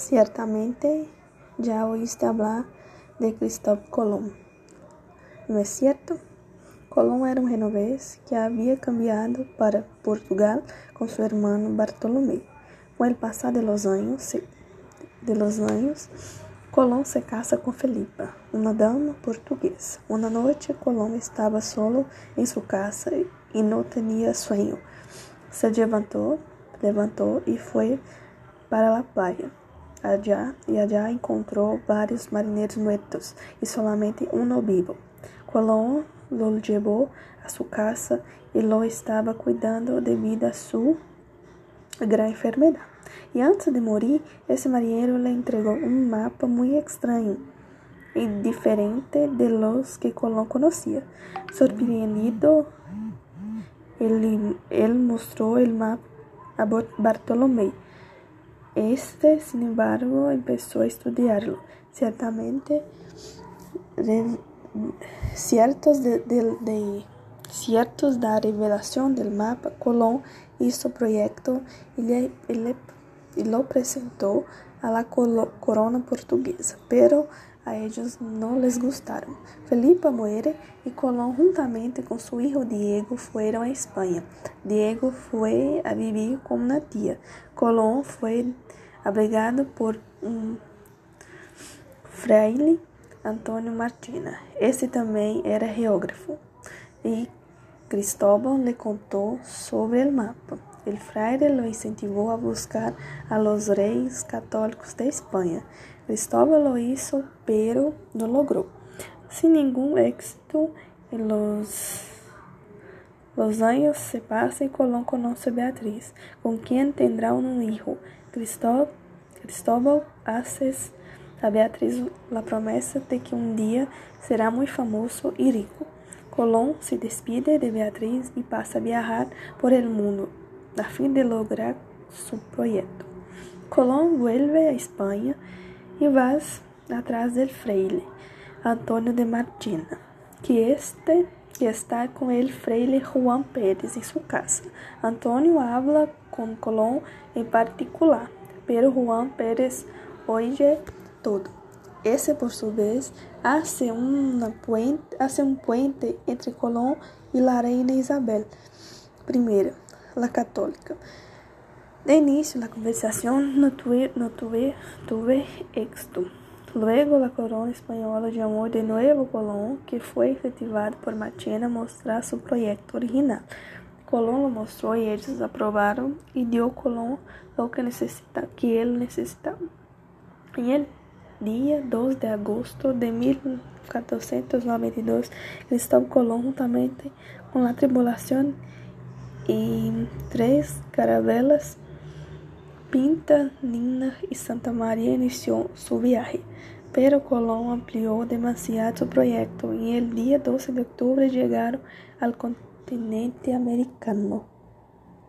Ciertamente ya oíste hablar de Cristóbal Colón, ¿no es cierto? Colón era un genovés que había cambiado para Portugal con su hermano Bartolomé. Con el pasar de los años, de los años Colón se casa con Felipa, una dama portuguesa. Una noche Colón estaba solo en su casa y no tenía sueño. Se levantó, levantó y fue para la playa. Allá y allá encontró varios marineros muertos y solamente uno vivo. Colón lo llevó a su casa y lo estaba cuidando debido a su gran enfermedad. Y antes de morir, ese marinero le entregó un mapa muy extraño y diferente de los que Colón conocía. Sorprendido, él, él mostró el mapa a Bartolomé. Este, sin embargo, empezó a estudiarlo. Ciertamente, ciertos de, de, de, ciertos revelación del mapa, Colón hizo proyecto y, le, y, le, y lo presentó a la corona portuguesa, pero a ellos no les gustaron. Felipe muere y Colón juntamente con su hijo Diego fueron a España. Diego fue a vivir con una tía. Colón fue abrigado por un fraile, Antônio Martina. Este também era geógrafo. E Cristóbal le contou sobre o mapa. El fraile lo incentivó a buscar a los reyes católicos de España. Cristóbal lo hizo, pero no logró. Sin ningún éxito, los, los años se pasan y Colón conoce a Beatriz, con quien tendrá un hijo. Cristóbal, Cristóbal hace a Beatriz la promesa de que un día será muy famoso y rico. Colón se despide de Beatriz y pasa a viajar por el mundo a fin de lograr su proyecto. Colón vuelve a España y va atrás del fraile Antonio de Martina, que este que está con el fraile Juan Pérez en su casa. Antonio habla con Colón en particular, pero Juan Pérez oye todo. Ese por su vez hace, una puente, hace un puente entre Colón y la reina Isabel I, la católica. De inicio la conversación no tuve, no tuve, tuve éxito. Luego la corona española llamó de nuevo Colón, que fue efectivado por Martina a mostrar su proyecto original. Colón lo mostró y ellos aprobaron y dio Colón lo que, necesita, que él necesitaba. En el día 2 de agosto de 1492, Cristóbal Colón, juntamente con la tribulación y tres carabelas, Pinta, Nina y Santa María inició su viaje, pero Colón amplió demasiado su proyecto y el día 12 de octubre llegaron al continente americano.